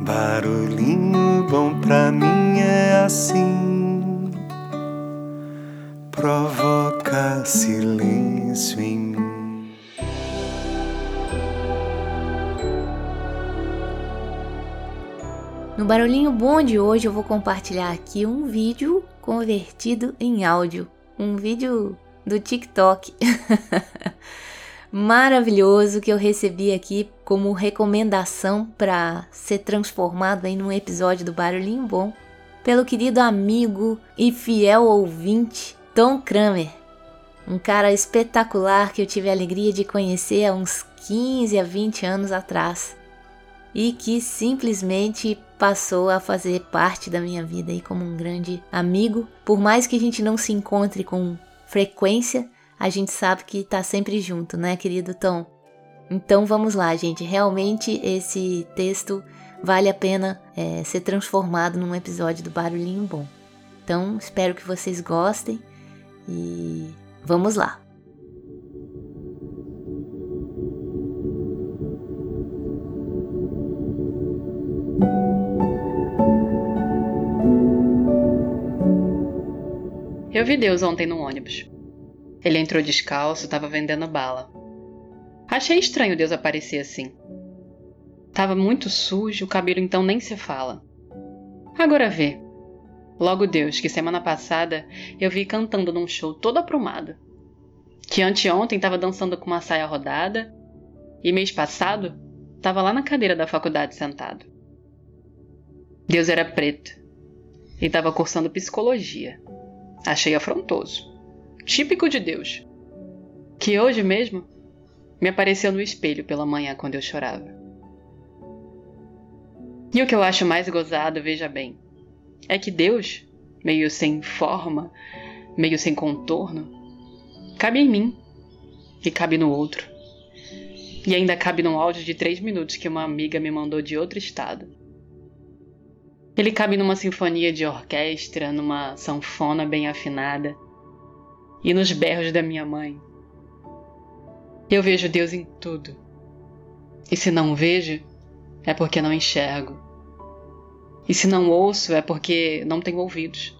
Barulhinho bom pra mim é assim, provoca silêncio em mim. No Barulhinho Bom de hoje eu vou compartilhar aqui um vídeo convertido em áudio, um vídeo do TikTok. maravilhoso que eu recebi aqui como recomendação para ser transformado em um episódio do Barulhinho Bom pelo querido amigo e fiel ouvinte Tom Kramer. Um cara espetacular que eu tive a alegria de conhecer há uns 15 a 20 anos atrás e que simplesmente passou a fazer parte da minha vida aí como um grande amigo. Por mais que a gente não se encontre com frequência, a gente sabe que tá sempre junto, né, querido Tom? Então vamos lá, gente. Realmente esse texto vale a pena é, ser transformado num episódio do Barulhinho Bom. Então espero que vocês gostem e vamos lá. Eu vi Deus ontem no ônibus. Ele entrou descalço, estava vendendo bala. Achei estranho Deus aparecer assim. Tava muito sujo, o cabelo então nem se fala. Agora vê. Logo Deus, que semana passada eu vi cantando num show todo aprumado. Que anteontem tava dançando com uma saia rodada. E mês passado tava lá na cadeira da faculdade sentado. Deus era preto e tava cursando psicologia. Achei afrontoso típico de Deus, que hoje mesmo me apareceu no espelho pela manhã quando eu chorava. E o que eu acho mais gozado, veja bem, é que Deus, meio sem forma, meio sem contorno, cabe em mim e cabe no outro. E ainda cabe num áudio de três minutos que uma amiga me mandou de outro estado. Ele cabe numa sinfonia de orquestra, numa sanfona bem afinada e nos berros da minha mãe. Eu vejo Deus em tudo. E se não vejo, é porque não enxergo. E se não ouço, é porque não tenho ouvidos.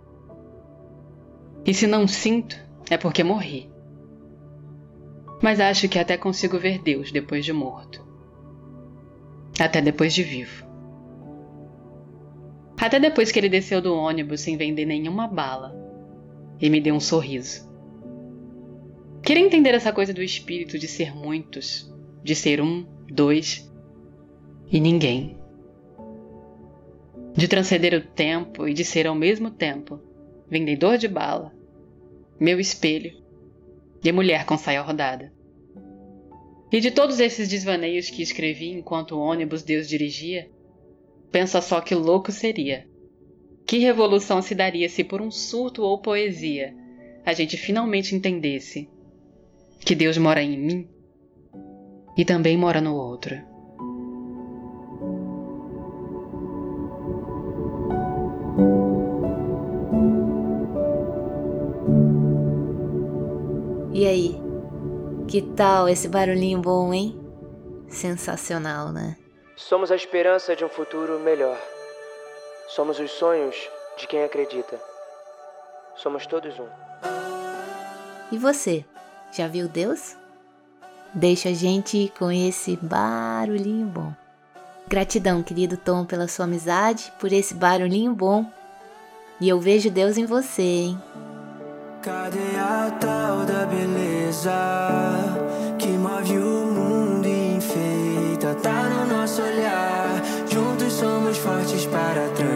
E se não sinto, é porque morri. Mas acho que até consigo ver Deus depois de morto. Até depois de vivo. Até depois que ele desceu do ônibus sem vender nenhuma bala e me deu um sorriso. Queria entender essa coisa do espírito de ser muitos, de ser um, dois e ninguém. De transcender o tempo e de ser ao mesmo tempo vendedor de bala, meu espelho e mulher com saia rodada. E de todos esses desvaneios que escrevi enquanto o ônibus Deus dirigia, pensa só que louco seria. Que revolução se daria se por um surto ou poesia a gente finalmente entendesse que Deus mora em mim e também mora no outro. E aí? Que tal esse barulhinho bom, hein? Sensacional, né? Somos a esperança de um futuro melhor. Somos os sonhos de quem acredita. Somos todos um. E você? Já viu Deus? Deixa a gente com esse barulhinho bom. Gratidão, querido Tom, pela sua amizade, por esse barulhinho bom. E eu vejo Deus em você, hein? Cadê a tal da beleza que move o mundo e enfeita? Tá no nosso olhar. Juntos somos fortes para transformar.